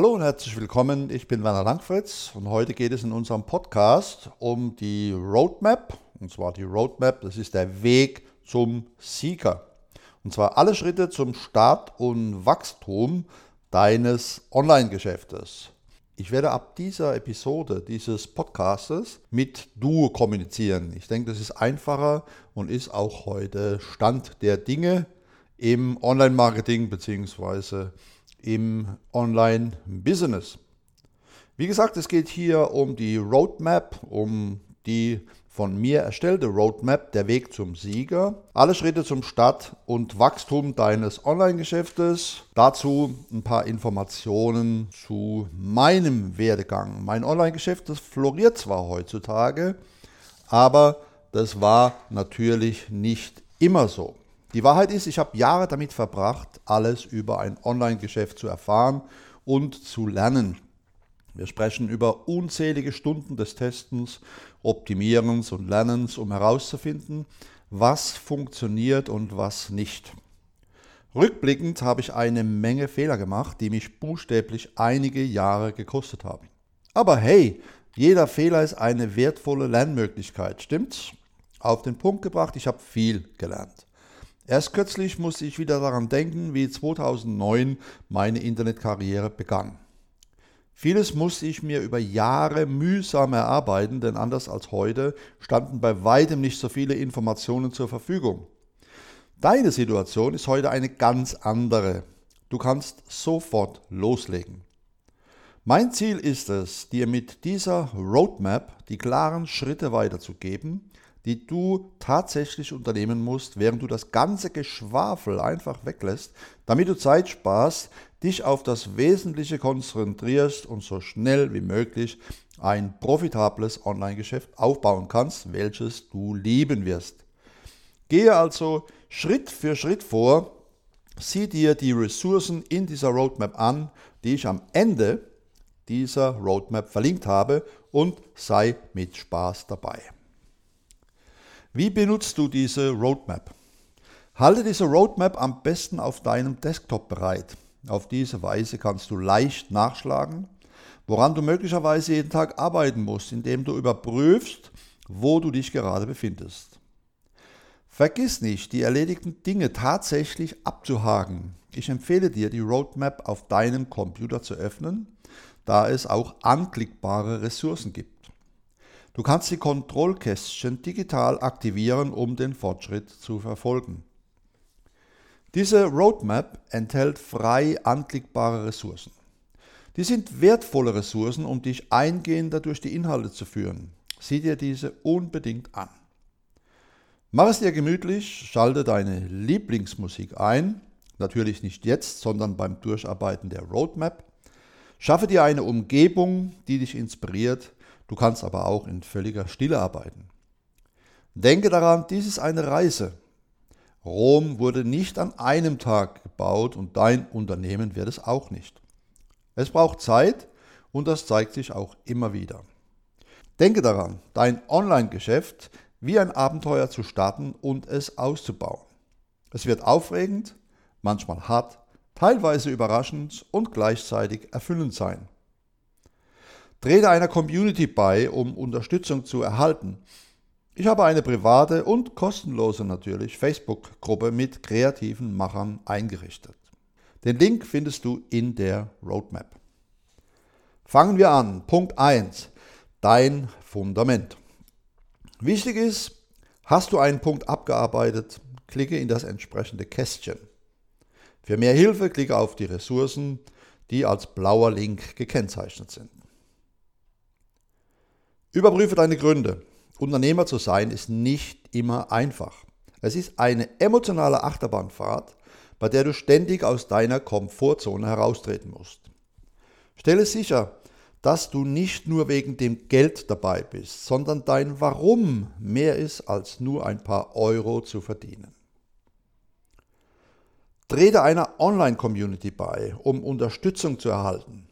Hallo und herzlich willkommen. Ich bin Werner Langfritz und heute geht es in unserem Podcast um die Roadmap. Und zwar die Roadmap, das ist der Weg zum Sieger. Und zwar alle Schritte zum Start und Wachstum deines Online-Geschäftes. Ich werde ab dieser Episode dieses Podcastes mit Du kommunizieren. Ich denke, das ist einfacher und ist auch heute Stand der Dinge im Online-Marketing bzw im Online-Business. Wie gesagt, es geht hier um die Roadmap, um die von mir erstellte Roadmap, der Weg zum Sieger. Alle Schritte zum Start und Wachstum deines Online-Geschäftes. Dazu ein paar Informationen zu meinem Werdegang. Mein Online-Geschäft, das floriert zwar heutzutage, aber das war natürlich nicht immer so. Die Wahrheit ist, ich habe Jahre damit verbracht, alles über ein Online-Geschäft zu erfahren und zu lernen. Wir sprechen über unzählige Stunden des Testens, Optimierens und Lernens, um herauszufinden, was funktioniert und was nicht. Rückblickend habe ich eine Menge Fehler gemacht, die mich buchstäblich einige Jahre gekostet haben. Aber hey, jeder Fehler ist eine wertvolle Lernmöglichkeit, stimmt's? Auf den Punkt gebracht, ich habe viel gelernt. Erst kürzlich musste ich wieder daran denken, wie 2009 meine Internetkarriere begann. Vieles musste ich mir über Jahre mühsam erarbeiten, denn anders als heute standen bei weitem nicht so viele Informationen zur Verfügung. Deine Situation ist heute eine ganz andere. Du kannst sofort loslegen. Mein Ziel ist es, dir mit dieser Roadmap die klaren Schritte weiterzugeben, die du tatsächlich unternehmen musst, während du das ganze Geschwafel einfach weglässt, damit du Zeit sparst, dich auf das Wesentliche konzentrierst und so schnell wie möglich ein profitables Online-Geschäft aufbauen kannst, welches du lieben wirst. Gehe also Schritt für Schritt vor, sieh dir die Ressourcen in dieser Roadmap an, die ich am Ende dieser Roadmap verlinkt habe und sei mit Spaß dabei. Wie benutzt du diese Roadmap? Halte diese Roadmap am besten auf deinem Desktop bereit. Auf diese Weise kannst du leicht nachschlagen, woran du möglicherweise jeden Tag arbeiten musst, indem du überprüfst, wo du dich gerade befindest. Vergiss nicht, die erledigten Dinge tatsächlich abzuhaken. Ich empfehle dir, die Roadmap auf deinem Computer zu öffnen, da es auch anklickbare Ressourcen gibt. Du kannst die Kontrollkästchen digital aktivieren, um den Fortschritt zu verfolgen. Diese Roadmap enthält frei anklickbare Ressourcen. Die sind wertvolle Ressourcen, um dich eingehender durch die Inhalte zu führen. Sieh dir diese unbedingt an. Mach es dir gemütlich, schalte deine Lieblingsmusik ein, natürlich nicht jetzt, sondern beim Durcharbeiten der Roadmap. Schaffe dir eine Umgebung, die dich inspiriert, Du kannst aber auch in völliger Stille arbeiten. Denke daran, dies ist eine Reise. Rom wurde nicht an einem Tag gebaut und dein Unternehmen wird es auch nicht. Es braucht Zeit und das zeigt sich auch immer wieder. Denke daran, dein Online-Geschäft wie ein Abenteuer zu starten und es auszubauen. Es wird aufregend, manchmal hart, teilweise überraschend und gleichzeitig erfüllend sein. Trete einer Community bei, um Unterstützung zu erhalten. Ich habe eine private und kostenlose natürlich Facebook-Gruppe mit kreativen Machern eingerichtet. Den Link findest du in der Roadmap. Fangen wir an. Punkt 1. Dein Fundament. Wichtig ist, hast du einen Punkt abgearbeitet, klicke in das entsprechende Kästchen. Für mehr Hilfe klicke auf die Ressourcen, die als blauer Link gekennzeichnet sind. Überprüfe deine Gründe. Unternehmer zu sein ist nicht immer einfach. Es ist eine emotionale Achterbahnfahrt, bei der du ständig aus deiner Komfortzone heraustreten musst. Stelle sicher, dass du nicht nur wegen dem Geld dabei bist, sondern dein Warum mehr ist als nur ein paar Euro zu verdienen. Trete einer Online-Community bei, um Unterstützung zu erhalten.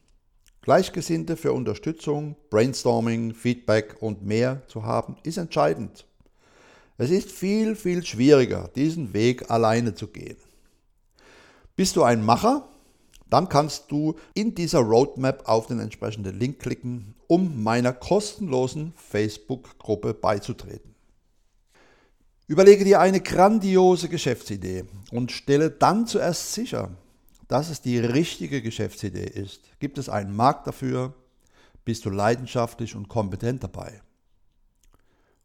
Gleichgesinnte für Unterstützung, Brainstorming, Feedback und mehr zu haben, ist entscheidend. Es ist viel, viel schwieriger, diesen Weg alleine zu gehen. Bist du ein Macher? dann kannst du in dieser Roadmap auf den entsprechenden Link klicken, um meiner kostenlosen Facebook-Gruppe beizutreten. Überlege dir eine grandiose Geschäftsidee und stelle dann zuerst sicher, dass es die richtige Geschäftsidee ist. Gibt es einen Markt dafür? Bist du leidenschaftlich und kompetent dabei?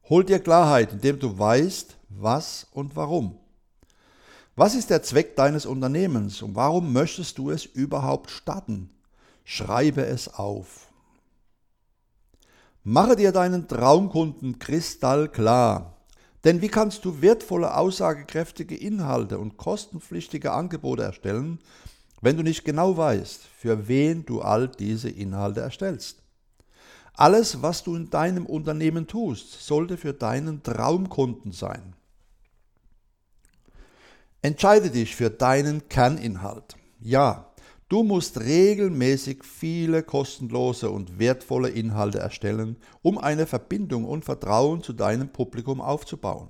Hol dir Klarheit, indem du weißt, was und warum. Was ist der Zweck deines Unternehmens und warum möchtest du es überhaupt starten? Schreibe es auf. Mache dir deinen Traumkunden kristallklar. Denn wie kannst du wertvolle, aussagekräftige Inhalte und kostenpflichtige Angebote erstellen, wenn du nicht genau weißt, für wen du all diese Inhalte erstellst? Alles, was du in deinem Unternehmen tust, sollte für deinen Traumkunden sein. Entscheide dich für deinen Kerninhalt. Ja, du musst regelmäßig viele kostenlose und wertvolle Inhalte erstellen, um eine Verbindung und Vertrauen zu deinem Publikum aufzubauen.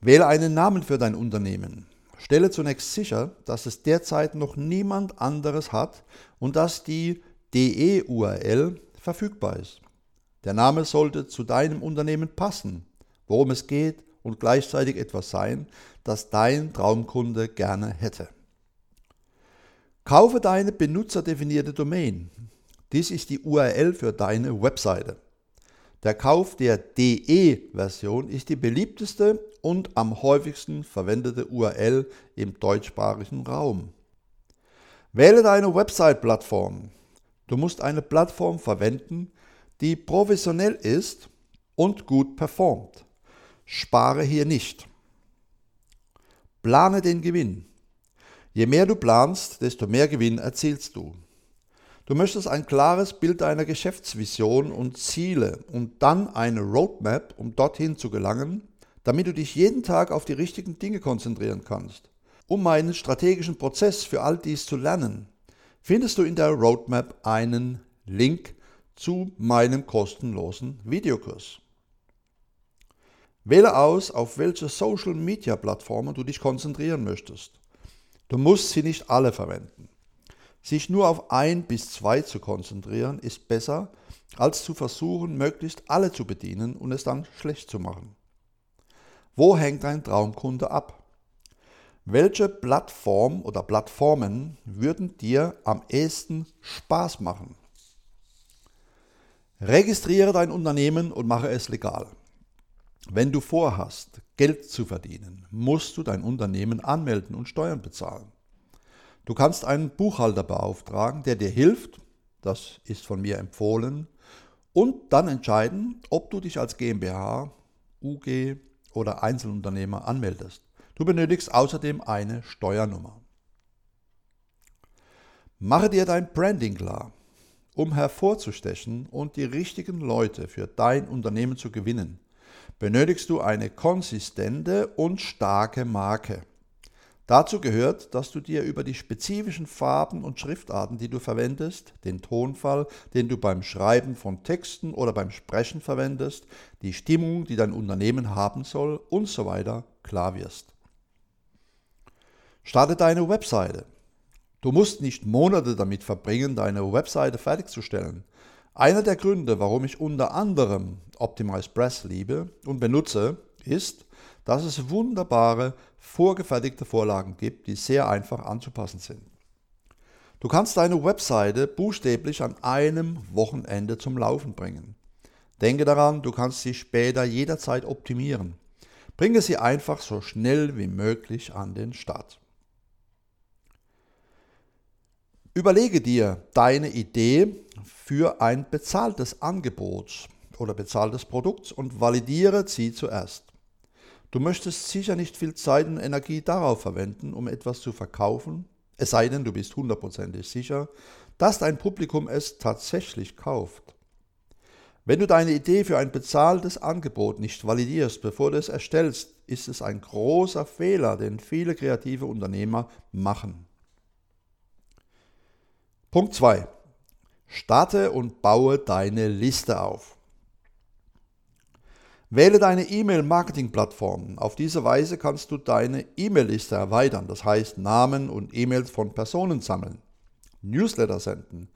Wähle einen Namen für dein Unternehmen. Stelle zunächst sicher, dass es derzeit noch niemand anderes hat und dass die DE-URL verfügbar ist. Der Name sollte zu deinem Unternehmen passen, worum es geht und gleichzeitig etwas sein, das dein Traumkunde gerne hätte. Kaufe deine benutzerdefinierte Domain. Dies ist die URL für deine Webseite. Der Kauf der DE-Version ist die beliebteste und am häufigsten verwendete URL im deutschsprachigen Raum. Wähle deine Website-Plattform. Du musst eine Plattform verwenden, die professionell ist und gut performt. Spare hier nicht. Plane den Gewinn. Je mehr du planst, desto mehr Gewinn erzielst du. Du möchtest ein klares Bild deiner Geschäftsvision und Ziele und dann eine Roadmap, um dorthin zu gelangen, damit du dich jeden Tag auf die richtigen Dinge konzentrieren kannst. Um einen strategischen Prozess für all dies zu lernen, findest du in der Roadmap einen Link zu meinem kostenlosen Videokurs. Wähle aus, auf welche Social-Media-Plattformen du dich konzentrieren möchtest. Du musst sie nicht alle verwenden. Sich nur auf ein bis zwei zu konzentrieren ist besser, als zu versuchen, möglichst alle zu bedienen und es dann schlecht zu machen. Wo hängt dein Traumkunde ab? Welche Plattform oder Plattformen würden dir am ehesten Spaß machen? Registriere dein Unternehmen und mache es legal. Wenn du vorhast, Geld zu verdienen, musst du dein Unternehmen anmelden und Steuern bezahlen. Du kannst einen Buchhalter beauftragen, der dir hilft, das ist von mir empfohlen, und dann entscheiden, ob du dich als GmbH, UG oder Einzelunternehmer anmeldest. Du benötigst außerdem eine Steuernummer. Mache dir dein Branding klar. Um hervorzustechen und die richtigen Leute für dein Unternehmen zu gewinnen, benötigst du eine konsistente und starke Marke. Dazu gehört, dass du dir über die spezifischen Farben und Schriftarten, die du verwendest, den Tonfall, den du beim Schreiben von Texten oder beim Sprechen verwendest, die Stimmung, die dein Unternehmen haben soll und so weiter klar wirst. Starte deine Webseite. Du musst nicht Monate damit verbringen, deine Webseite fertigzustellen. Einer der Gründe, warum ich unter anderem Optimize Press liebe und benutze, ist, dass es wunderbare, vorgefertigte Vorlagen gibt, die sehr einfach anzupassen sind. Du kannst deine Webseite buchstäblich an einem Wochenende zum Laufen bringen. Denke daran, du kannst sie später jederzeit optimieren. Bringe sie einfach so schnell wie möglich an den Start. Überlege dir deine Idee für ein bezahltes Angebot oder bezahltes Produkt und validiere sie zuerst. Du möchtest sicher nicht viel Zeit und Energie darauf verwenden, um etwas zu verkaufen, es sei denn, du bist hundertprozentig sicher, dass dein Publikum es tatsächlich kauft. Wenn du deine Idee für ein bezahltes Angebot nicht validierst, bevor du es erstellst, ist es ein großer Fehler, den viele kreative Unternehmer machen. Punkt 2. Starte und baue deine Liste auf. Wähle deine E-Mail-Marketing-Plattform. Auf diese Weise kannst du deine E-Mail-Liste erweitern, das heißt Namen und E-Mails von Personen sammeln, Newsletter senden,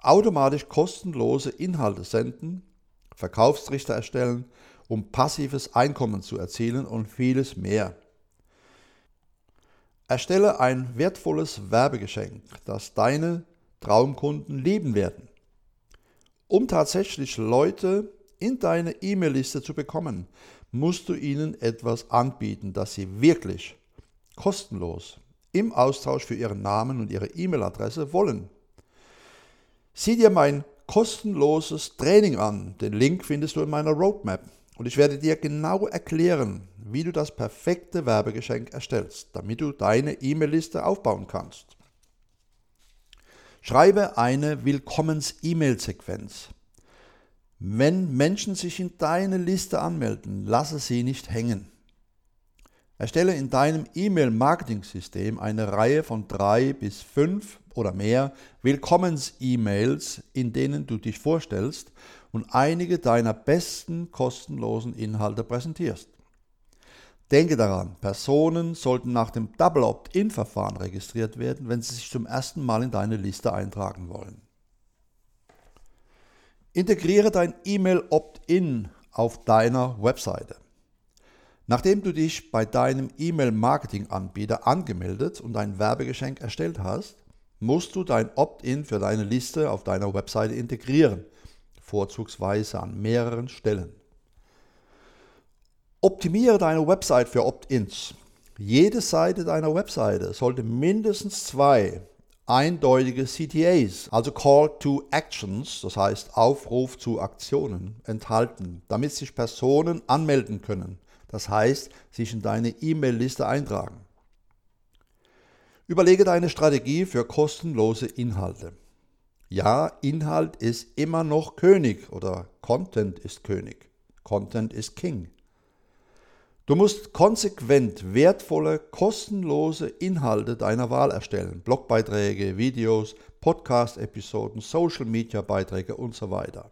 automatisch kostenlose Inhalte senden, Verkaufstrichter erstellen, um passives Einkommen zu erzielen und vieles mehr. Erstelle ein wertvolles Werbegeschenk, das deine Traumkunden lieben werden. Um tatsächlich Leute in deine E-Mail-Liste zu bekommen, musst du ihnen etwas anbieten, das sie wirklich kostenlos im Austausch für ihren Namen und ihre E-Mail-Adresse wollen. Sieh dir mein kostenloses Training an. Den Link findest du in meiner Roadmap. Und ich werde dir genau erklären, wie du das perfekte Werbegeschenk erstellst, damit du deine E-Mail-Liste aufbauen kannst. Schreibe eine Willkommens-E-Mail-Sequenz. Wenn Menschen sich in deine Liste anmelden, lasse sie nicht hängen. Erstelle in deinem E-Mail-Marketing-System eine Reihe von drei bis fünf oder mehr Willkommens-E-Mails, in denen du dich vorstellst und einige deiner besten kostenlosen Inhalte präsentierst. Denke daran, Personen sollten nach dem Double Opt-in-Verfahren registriert werden, wenn sie sich zum ersten Mal in deine Liste eintragen wollen. Integriere dein E-Mail Opt-in auf deiner Webseite. Nachdem du dich bei deinem E-Mail-Marketing-Anbieter angemeldet und ein Werbegeschenk erstellt hast, musst du dein Opt-in für deine Liste auf deiner Webseite integrieren, vorzugsweise an mehreren Stellen. Optimiere deine Website für Opt-ins. Jede Seite deiner Webseite sollte mindestens zwei eindeutige CTAs, also Call to Actions, das heißt Aufruf zu Aktionen, enthalten, damit sich Personen anmelden können, das heißt sich in deine E-Mail-Liste eintragen. Überlege deine Strategie für kostenlose Inhalte. Ja, Inhalt ist immer noch König oder Content ist König. Content ist King. Du musst konsequent wertvolle, kostenlose Inhalte deiner Wahl erstellen. Blogbeiträge, Videos, Podcast-Episoden, Social-Media-Beiträge und so weiter.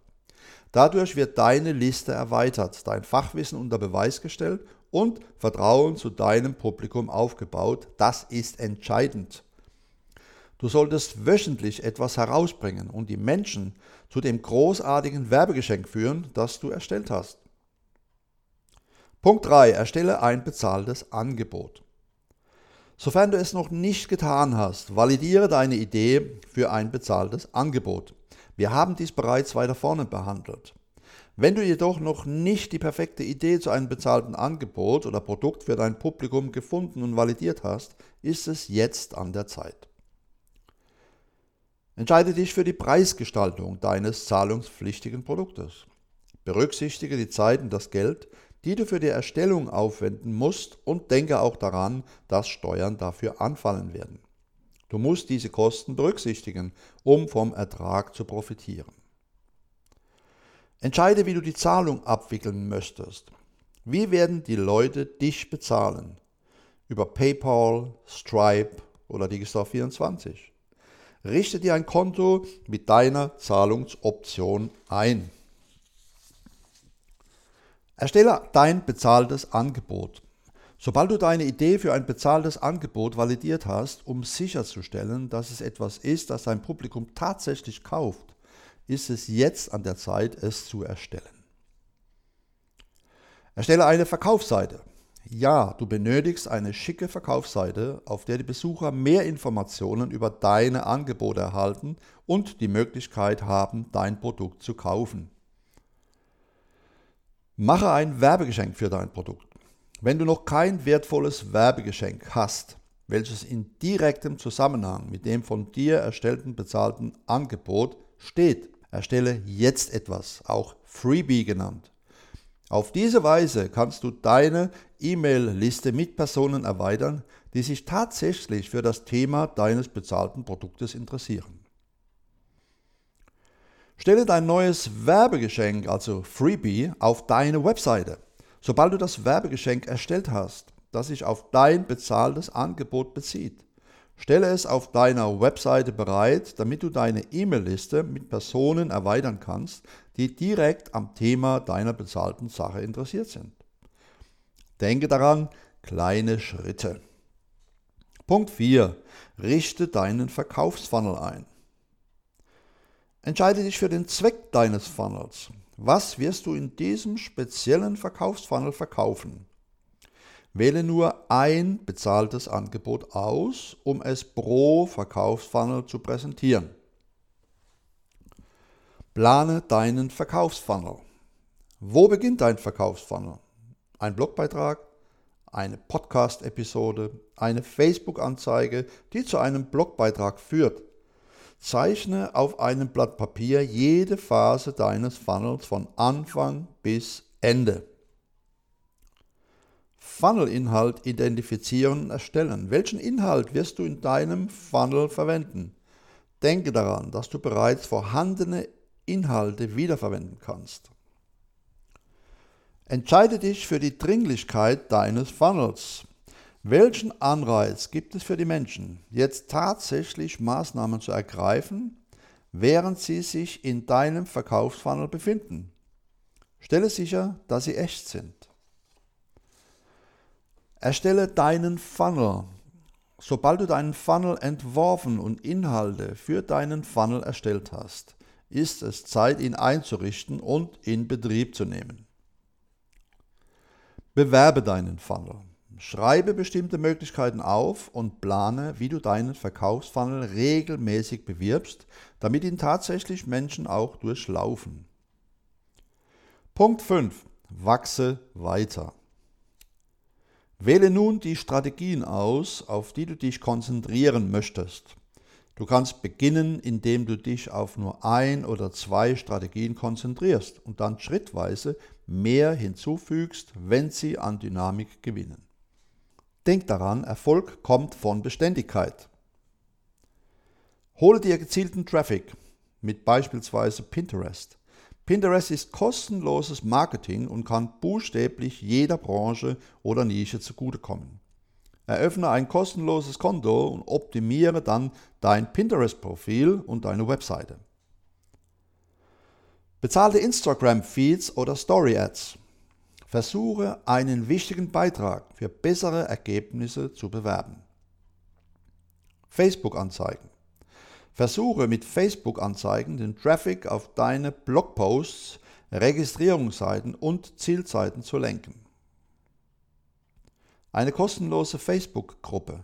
Dadurch wird deine Liste erweitert, dein Fachwissen unter Beweis gestellt und Vertrauen zu deinem Publikum aufgebaut. Das ist entscheidend. Du solltest wöchentlich etwas herausbringen und die Menschen zu dem großartigen Werbegeschenk führen, das du erstellt hast. Punkt 3. Erstelle ein bezahltes Angebot. Sofern du es noch nicht getan hast, validiere deine Idee für ein bezahltes Angebot. Wir haben dies bereits weiter vorne behandelt. Wenn du jedoch noch nicht die perfekte Idee zu einem bezahlten Angebot oder Produkt für dein Publikum gefunden und validiert hast, ist es jetzt an der Zeit. Entscheide dich für die Preisgestaltung deines zahlungspflichtigen Produktes. Berücksichtige die Zeit und das Geld, die du für die Erstellung aufwenden musst und denke auch daran, dass Steuern dafür anfallen werden. Du musst diese Kosten berücksichtigen, um vom Ertrag zu profitieren. Entscheide, wie du die Zahlung abwickeln möchtest. Wie werden die Leute dich bezahlen? Über PayPal, Stripe oder Digistore24. Richte dir ein Konto mit deiner Zahlungsoption ein. Erstelle dein bezahltes Angebot. Sobald du deine Idee für ein bezahltes Angebot validiert hast, um sicherzustellen, dass es etwas ist, das dein Publikum tatsächlich kauft, ist es jetzt an der Zeit, es zu erstellen. Erstelle eine Verkaufsseite. Ja, du benötigst eine schicke Verkaufsseite, auf der die Besucher mehr Informationen über deine Angebote erhalten und die Möglichkeit haben, dein Produkt zu kaufen. Mache ein Werbegeschenk für dein Produkt. Wenn du noch kein wertvolles Werbegeschenk hast, welches in direktem Zusammenhang mit dem von dir erstellten bezahlten Angebot steht, erstelle jetzt etwas, auch Freebie genannt. Auf diese Weise kannst du deine E-Mail-Liste mit Personen erweitern, die sich tatsächlich für das Thema deines bezahlten Produktes interessieren. Stelle dein neues Werbegeschenk, also Freebie, auf deine Webseite. Sobald du das Werbegeschenk erstellt hast, das sich auf dein bezahltes Angebot bezieht, Stelle es auf deiner Webseite bereit, damit du deine E-Mail-Liste mit Personen erweitern kannst, die direkt am Thema deiner bezahlten Sache interessiert sind. Denke daran, kleine Schritte. Punkt 4. Richte deinen Verkaufsfunnel ein. Entscheide dich für den Zweck deines Funnels. Was wirst du in diesem speziellen Verkaufsfunnel verkaufen? Wähle nur ein bezahltes Angebot aus, um es pro Verkaufsfunnel zu präsentieren. Plane deinen Verkaufsfunnel. Wo beginnt dein Verkaufsfunnel? Ein Blogbeitrag, eine Podcast-Episode, eine Facebook-Anzeige, die zu einem Blogbeitrag führt. Zeichne auf einem Blatt Papier jede Phase deines Funnels von Anfang bis Ende. Funnel-Inhalt identifizieren und erstellen. Welchen Inhalt wirst du in deinem Funnel verwenden? Denke daran, dass du bereits vorhandene Inhalte wiederverwenden kannst. Entscheide dich für die Dringlichkeit deines Funnels. Welchen Anreiz gibt es für die Menschen, jetzt tatsächlich Maßnahmen zu ergreifen, während sie sich in deinem Verkaufsfunnel befinden? Stelle sicher, dass sie echt sind. Erstelle deinen Funnel. Sobald du deinen Funnel entworfen und Inhalte für deinen Funnel erstellt hast, ist es Zeit, ihn einzurichten und in Betrieb zu nehmen. Bewerbe deinen Funnel. Schreibe bestimmte Möglichkeiten auf und plane, wie du deinen Verkaufsfunnel regelmäßig bewirbst, damit ihn tatsächlich Menschen auch durchlaufen. Punkt 5. Wachse weiter. Wähle nun die Strategien aus, auf die du dich konzentrieren möchtest. Du kannst beginnen, indem du dich auf nur ein oder zwei Strategien konzentrierst und dann schrittweise mehr hinzufügst, wenn sie an Dynamik gewinnen. Denk daran, Erfolg kommt von Beständigkeit. Hole dir gezielten Traffic mit beispielsweise Pinterest. Pinterest ist kostenloses Marketing und kann buchstäblich jeder Branche oder Nische zugutekommen. Eröffne ein kostenloses Konto und optimiere dann dein Pinterest-Profil und deine Webseite. Bezahlte Instagram-Feeds oder Story-Ads. Versuche einen wichtigen Beitrag für bessere Ergebnisse zu bewerben. Facebook-Anzeigen. Versuche mit Facebook-Anzeigen den Traffic auf deine Blogposts, Registrierungsseiten und Zielseiten zu lenken. Eine kostenlose Facebook-Gruppe.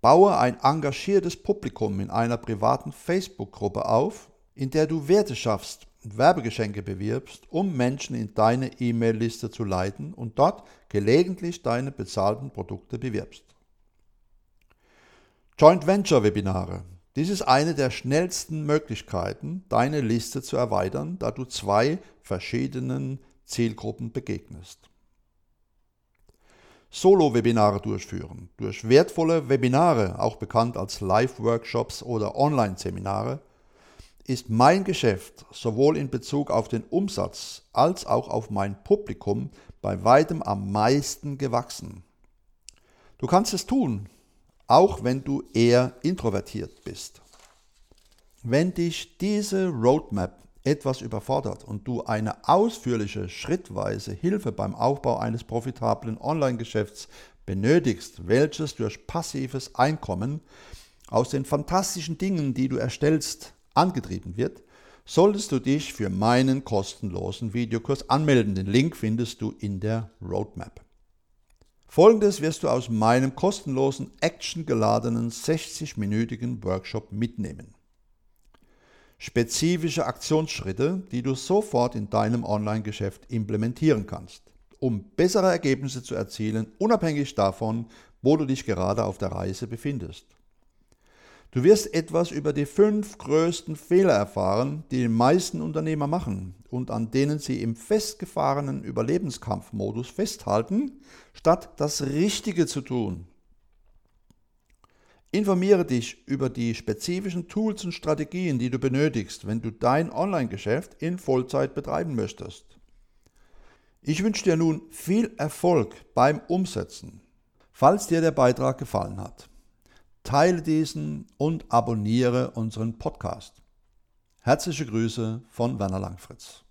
Baue ein engagiertes Publikum in einer privaten Facebook-Gruppe auf, in der du Werte schaffst Werbegeschenke bewirbst, um Menschen in deine E-Mail-Liste zu leiten und dort gelegentlich deine bezahlten Produkte bewirbst. Joint Venture Webinare. Dies ist eine der schnellsten Möglichkeiten, deine Liste zu erweitern, da du zwei verschiedenen Zielgruppen begegnest. Solo-Webinare durchführen. Durch wertvolle Webinare, auch bekannt als Live-Workshops oder Online-Seminare, ist mein Geschäft sowohl in Bezug auf den Umsatz als auch auf mein Publikum bei weitem am meisten gewachsen. Du kannst es tun, auch wenn du eher introvertiert bist. Wenn dich diese Roadmap etwas überfordert und du eine ausführliche, schrittweise Hilfe beim Aufbau eines profitablen Online-Geschäfts benötigst, welches durch passives Einkommen aus den fantastischen Dingen, die du erstellst, angetrieben wird, solltest du dich für meinen kostenlosen Videokurs anmelden. Den Link findest du in der Roadmap. Folgendes wirst du aus meinem kostenlosen, actiongeladenen 60-minütigen Workshop mitnehmen. Spezifische Aktionsschritte, die du sofort in deinem Online-Geschäft implementieren kannst, um bessere Ergebnisse zu erzielen, unabhängig davon, wo du dich gerade auf der Reise befindest. Du wirst etwas über die fünf größten Fehler erfahren, die die meisten Unternehmer machen und an denen sie im festgefahrenen Überlebenskampfmodus festhalten, statt das Richtige zu tun. Informiere dich über die spezifischen Tools und Strategien, die du benötigst, wenn du dein Online-Geschäft in Vollzeit betreiben möchtest. Ich wünsche dir nun viel Erfolg beim Umsetzen. Falls dir der Beitrag gefallen hat, teile diesen und abonniere unseren Podcast. Herzliche Grüße von Werner Langfritz.